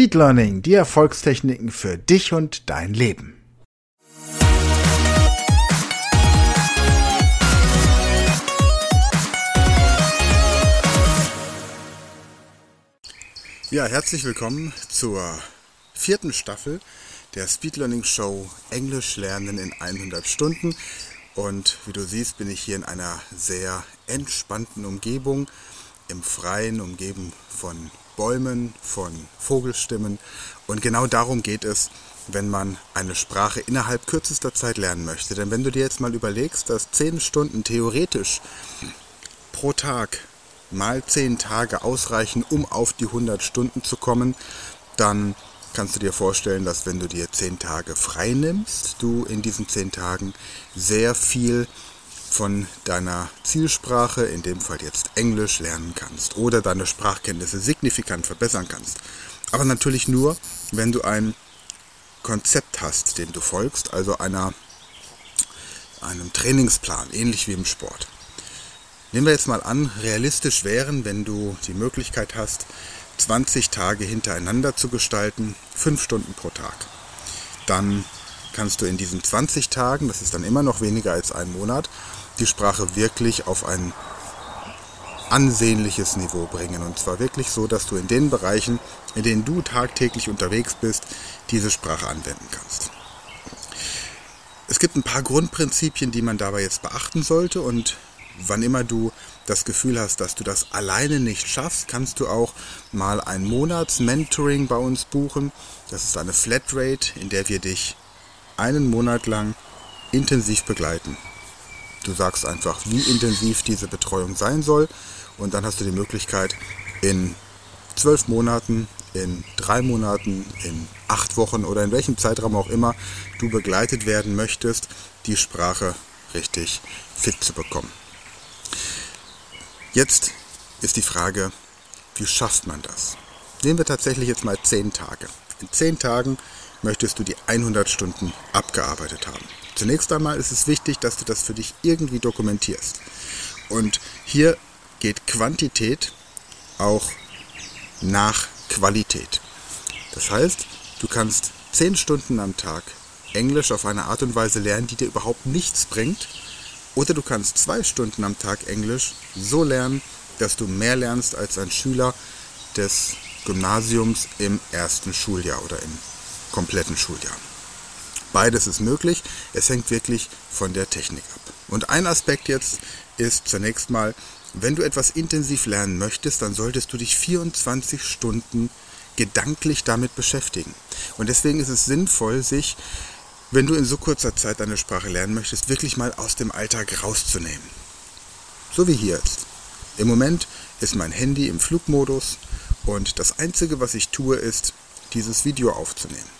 Speed Learning, die Erfolgstechniken für dich und dein Leben. Ja, herzlich willkommen zur vierten Staffel der Speed Learning Show Englisch lernen in 100 Stunden. Und wie du siehst, bin ich hier in einer sehr entspannten Umgebung, im Freien, umgeben von Bäumen, von Vogelstimmen. Und genau darum geht es, wenn man eine Sprache innerhalb kürzester Zeit lernen möchte. Denn wenn du dir jetzt mal überlegst, dass 10 Stunden theoretisch pro Tag mal 10 Tage ausreichen, um auf die 100 Stunden zu kommen, dann kannst du dir vorstellen, dass wenn du dir 10 Tage frei nimmst, du in diesen 10 Tagen sehr viel von deiner Zielsprache, in dem Fall jetzt Englisch, lernen kannst oder deine Sprachkenntnisse signifikant verbessern kannst. Aber natürlich nur, wenn du ein Konzept hast, dem du folgst, also einer, einem Trainingsplan, ähnlich wie im Sport. Nehmen wir jetzt mal an, realistisch wären, wenn du die Möglichkeit hast, 20 Tage hintereinander zu gestalten, 5 Stunden pro Tag. Dann kannst du in diesen 20 Tagen, das ist dann immer noch weniger als ein Monat, die Sprache wirklich auf ein ansehnliches Niveau bringen. Und zwar wirklich so, dass du in den Bereichen, in denen du tagtäglich unterwegs bist, diese Sprache anwenden kannst. Es gibt ein paar Grundprinzipien, die man dabei jetzt beachten sollte und wann immer du das Gefühl hast, dass du das alleine nicht schaffst, kannst du auch mal ein Monats-Mentoring bei uns buchen. Das ist eine Flatrate, in der wir dich einen Monat lang intensiv begleiten. Du sagst einfach, wie intensiv diese Betreuung sein soll und dann hast du die Möglichkeit, in zwölf Monaten, in drei Monaten, in acht Wochen oder in welchem Zeitraum auch immer du begleitet werden möchtest, die Sprache richtig fit zu bekommen. Jetzt ist die Frage, wie schafft man das? Nehmen wir tatsächlich jetzt mal zehn Tage. In zehn Tagen möchtest du die 100 Stunden abgearbeitet haben. Zunächst einmal ist es wichtig, dass du das für dich irgendwie dokumentierst. Und hier geht Quantität auch nach Qualität. Das heißt, du kannst 10 Stunden am Tag Englisch auf eine Art und Weise lernen, die dir überhaupt nichts bringt. Oder du kannst zwei Stunden am Tag Englisch so lernen, dass du mehr lernst als ein Schüler des Gymnasiums im ersten Schuljahr oder im kompletten Schuljahr. Beides ist möglich. Es hängt wirklich von der Technik ab. Und ein Aspekt jetzt ist zunächst mal, wenn du etwas intensiv lernen möchtest, dann solltest du dich 24 Stunden gedanklich damit beschäftigen. Und deswegen ist es sinnvoll, sich, wenn du in so kurzer Zeit eine Sprache lernen möchtest, wirklich mal aus dem Alltag rauszunehmen. So wie hier jetzt. Im Moment ist mein Handy im Flugmodus und das Einzige, was ich tue, ist, dieses Video aufzunehmen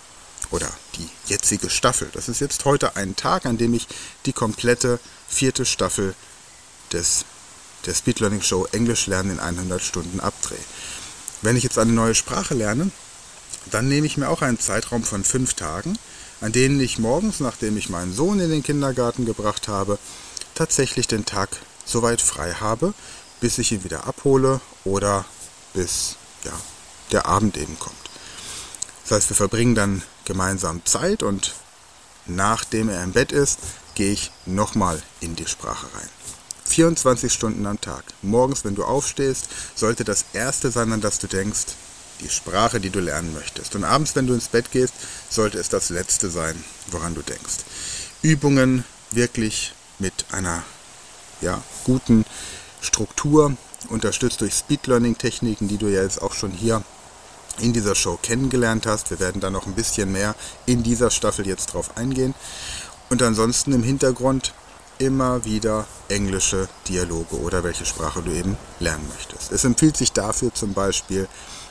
oder die jetzige Staffel. Das ist jetzt heute ein Tag, an dem ich die komplette vierte Staffel des, der Speed Learning Show Englisch lernen in 100 Stunden abdrehe. Wenn ich jetzt eine neue Sprache lerne, dann nehme ich mir auch einen Zeitraum von fünf Tagen, an denen ich morgens, nachdem ich meinen Sohn in den Kindergarten gebracht habe, tatsächlich den Tag so weit frei habe, bis ich ihn wieder abhole oder bis ja, der Abend eben kommt. Das heißt, wir verbringen dann gemeinsam Zeit und nachdem er im Bett ist, gehe ich nochmal in die Sprache rein. 24 Stunden am Tag. Morgens, wenn du aufstehst, sollte das Erste sein, an das du denkst, die Sprache, die du lernen möchtest. Und abends, wenn du ins Bett gehst, sollte es das Letzte sein, woran du denkst. Übungen wirklich mit einer ja, guten Struktur, unterstützt durch Speed Learning Techniken, die du ja jetzt auch schon hier in dieser Show kennengelernt hast. Wir werden da noch ein bisschen mehr in dieser Staffel jetzt drauf eingehen. Und ansonsten im Hintergrund immer wieder englische Dialoge oder welche Sprache du eben lernen möchtest. Es empfiehlt sich dafür zum Beispiel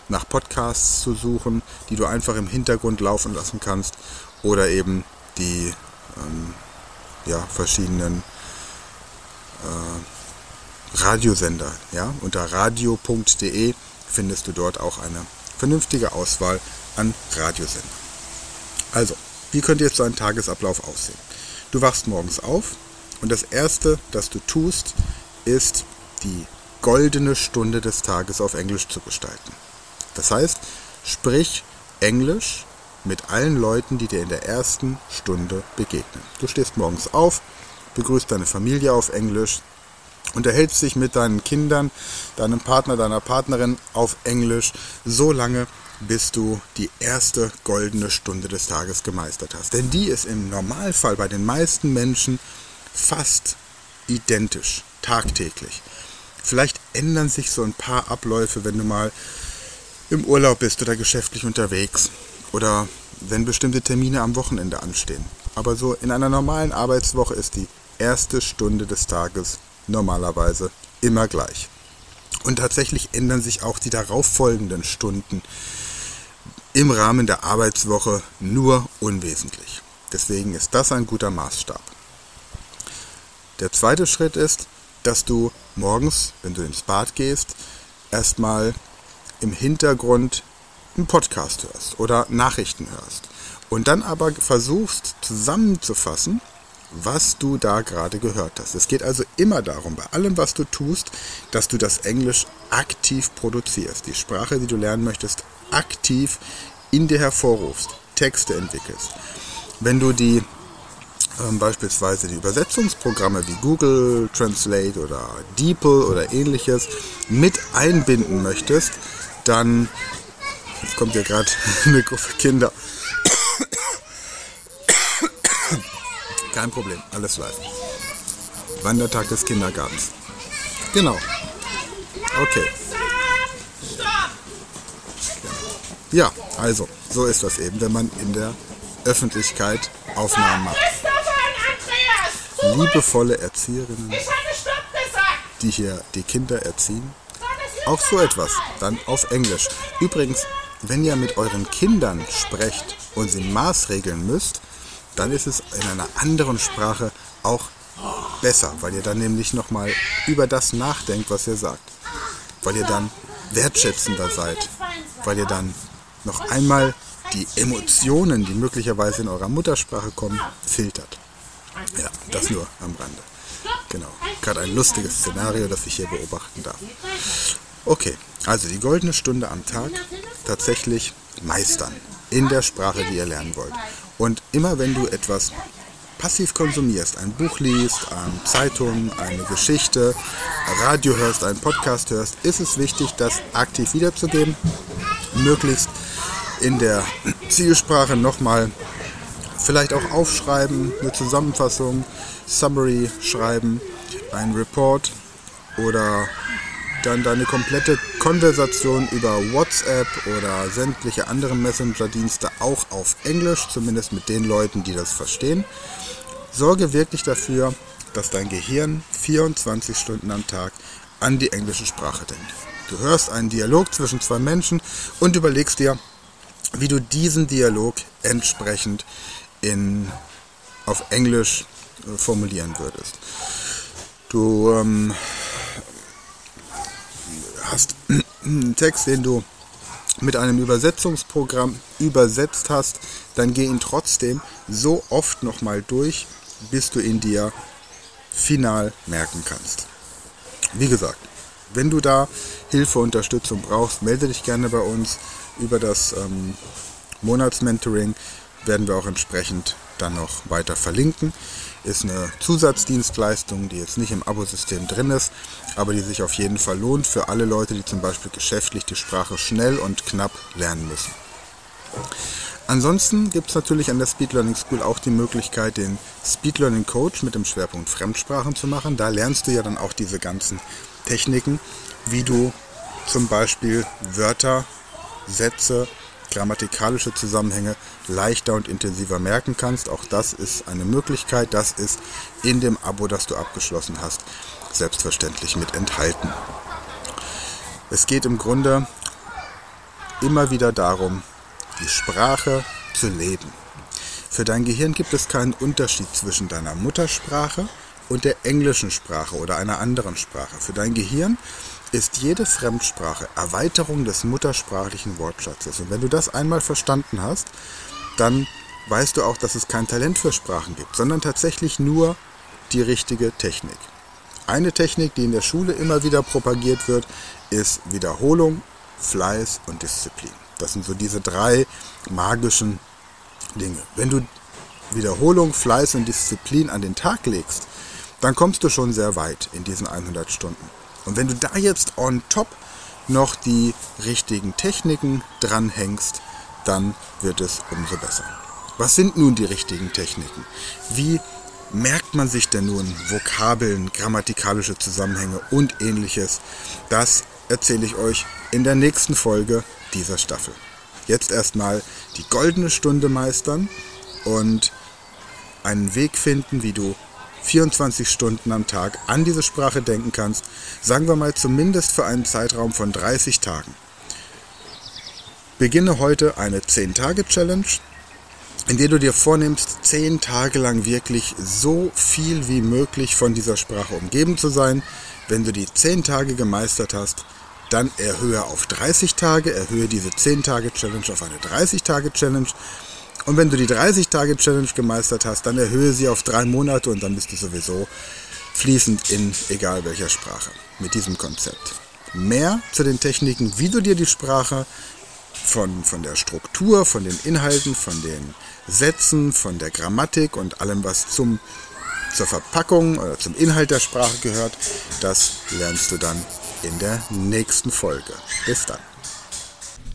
nach Podcasts zu suchen, die du einfach im Hintergrund laufen lassen kannst oder eben die ähm, ja, verschiedenen äh, Radiosender. Ja? Unter radio.de findest du dort auch eine vernünftige Auswahl an Radiosendern. Also, wie könnte jetzt so ein Tagesablauf aussehen? Du wachst morgens auf und das Erste, das du tust, ist die goldene Stunde des Tages auf Englisch zu gestalten. Das heißt, sprich Englisch mit allen Leuten, die dir in der ersten Stunde begegnen. Du stehst morgens auf, begrüßt deine Familie auf Englisch, unterhältst dich mit deinen Kindern, deinem Partner, deiner Partnerin auf Englisch so lange, bis du die erste goldene Stunde des Tages gemeistert hast. Denn die ist im Normalfall bei den meisten Menschen fast identisch, tagtäglich. Vielleicht ändern sich so ein paar Abläufe, wenn du mal im Urlaub bist oder geschäftlich unterwegs oder wenn bestimmte Termine am Wochenende anstehen. Aber so in einer normalen Arbeitswoche ist die erste Stunde des Tages normalerweise immer gleich. Und tatsächlich ändern sich auch die darauffolgenden Stunden im Rahmen der Arbeitswoche nur unwesentlich. Deswegen ist das ein guter Maßstab. Der zweite Schritt ist, dass du morgens, wenn du ins Bad gehst, erstmal im Hintergrund einen Podcast hörst oder Nachrichten hörst. Und dann aber versuchst zusammenzufassen, was du da gerade gehört hast. Es geht also immer darum, bei allem, was du tust, dass du das Englisch aktiv produzierst, die Sprache, die du lernen möchtest, aktiv in dir hervorrufst, Texte entwickelst. Wenn du die ähm, beispielsweise die Übersetzungsprogramme wie Google Translate oder DeepL oder ähnliches mit einbinden möchtest, dann jetzt kommt ja gerade eine Gruppe Kinder. Kein Problem, alles live. Wandertag des Kindergartens. Genau. Okay. Ja, also, so ist das eben, wenn man in der Öffentlichkeit Aufnahmen macht. Liebevolle Erzieherinnen, die hier die Kinder erziehen. Auch so etwas, dann auf Englisch. Übrigens, wenn ihr mit euren Kindern sprecht und sie maßregeln müsst, dann ist es in einer anderen Sprache auch besser, weil ihr dann nämlich nochmal über das nachdenkt, was ihr sagt. Weil ihr dann wertschätzender seid, weil ihr dann noch einmal die Emotionen, die möglicherweise in eurer Muttersprache kommen, filtert. Ja, das nur am Rande. Genau. Gerade ein lustiges Szenario, das ich hier beobachten darf. Okay, also die goldene Stunde am Tag tatsächlich meistern in der Sprache, die ihr lernen wollt. Und immer wenn du etwas passiv konsumierst, ein Buch liest, eine Zeitung, eine Geschichte, Radio hörst, einen Podcast hörst, ist es wichtig, das aktiv wiederzugeben, möglichst in der Zielsprache nochmal vielleicht auch aufschreiben, eine Zusammenfassung, Summary schreiben, ein Report oder dann deine komplette Konversation über WhatsApp oder sämtliche andere Messenger-Dienste auch auf Englisch, zumindest mit den Leuten, die das verstehen. Sorge wirklich dafür, dass dein Gehirn 24 Stunden am Tag an die englische Sprache denkt. Du hörst einen Dialog zwischen zwei Menschen und überlegst dir, wie du diesen Dialog entsprechend in, auf Englisch äh, formulieren würdest. Du ähm, hast einen Text, den du mit einem Übersetzungsprogramm übersetzt hast, dann geh ihn trotzdem so oft nochmal durch, bis du ihn dir final merken kannst. Wie gesagt, wenn du da Hilfe, Unterstützung brauchst, melde dich gerne bei uns über das ähm, Monatsmentoring werden wir auch entsprechend dann noch weiter verlinken. Ist eine Zusatzdienstleistung, die jetzt nicht im Abosystem drin ist, aber die sich auf jeden Fall lohnt für alle Leute, die zum Beispiel geschäftlich die Sprache schnell und knapp lernen müssen. Ansonsten gibt es natürlich an der Speed Learning School auch die Möglichkeit, den Speed Learning Coach mit dem Schwerpunkt Fremdsprachen zu machen. Da lernst du ja dann auch diese ganzen Techniken, wie du zum Beispiel Wörter, Sätze grammatikalische Zusammenhänge leichter und intensiver merken kannst. Auch das ist eine Möglichkeit. Das ist in dem Abo, das du abgeschlossen hast, selbstverständlich mit enthalten. Es geht im Grunde immer wieder darum, die Sprache zu leben. Für dein Gehirn gibt es keinen Unterschied zwischen deiner Muttersprache und der englischen Sprache oder einer anderen Sprache. Für dein Gehirn ist jede Fremdsprache Erweiterung des muttersprachlichen Wortschatzes. Und wenn du das einmal verstanden hast, dann weißt du auch, dass es kein Talent für Sprachen gibt, sondern tatsächlich nur die richtige Technik. Eine Technik, die in der Schule immer wieder propagiert wird, ist Wiederholung, Fleiß und Disziplin. Das sind so diese drei magischen Dinge. Wenn du Wiederholung, Fleiß und Disziplin an den Tag legst, dann kommst du schon sehr weit in diesen 100 Stunden. Und wenn du da jetzt on top noch die richtigen Techniken dranhängst, dann wird es umso besser. Was sind nun die richtigen Techniken? Wie merkt man sich denn nun Vokabeln, grammatikalische Zusammenhänge und ähnliches? Das erzähle ich euch in der nächsten Folge dieser Staffel. Jetzt erstmal die goldene Stunde meistern und einen Weg finden, wie du 24 Stunden am Tag an diese Sprache denken kannst, sagen wir mal zumindest für einen Zeitraum von 30 Tagen. Beginne heute eine 10-Tage-Challenge, in der du dir vornimmst, 10 Tage lang wirklich so viel wie möglich von dieser Sprache umgeben zu sein. Wenn du die 10 Tage gemeistert hast, dann erhöhe auf 30 Tage, erhöhe diese 10-Tage-Challenge auf eine 30-Tage-Challenge und wenn du die 30-Tage-Challenge gemeistert hast, dann erhöhe sie auf drei Monate und dann bist du sowieso fließend in egal welcher Sprache mit diesem Konzept. Mehr zu den Techniken, wie du dir die Sprache von, von der Struktur, von den Inhalten, von den Sätzen, von der Grammatik und allem, was zum, zur Verpackung oder zum Inhalt der Sprache gehört, das lernst du dann in der nächsten Folge. Bis dann.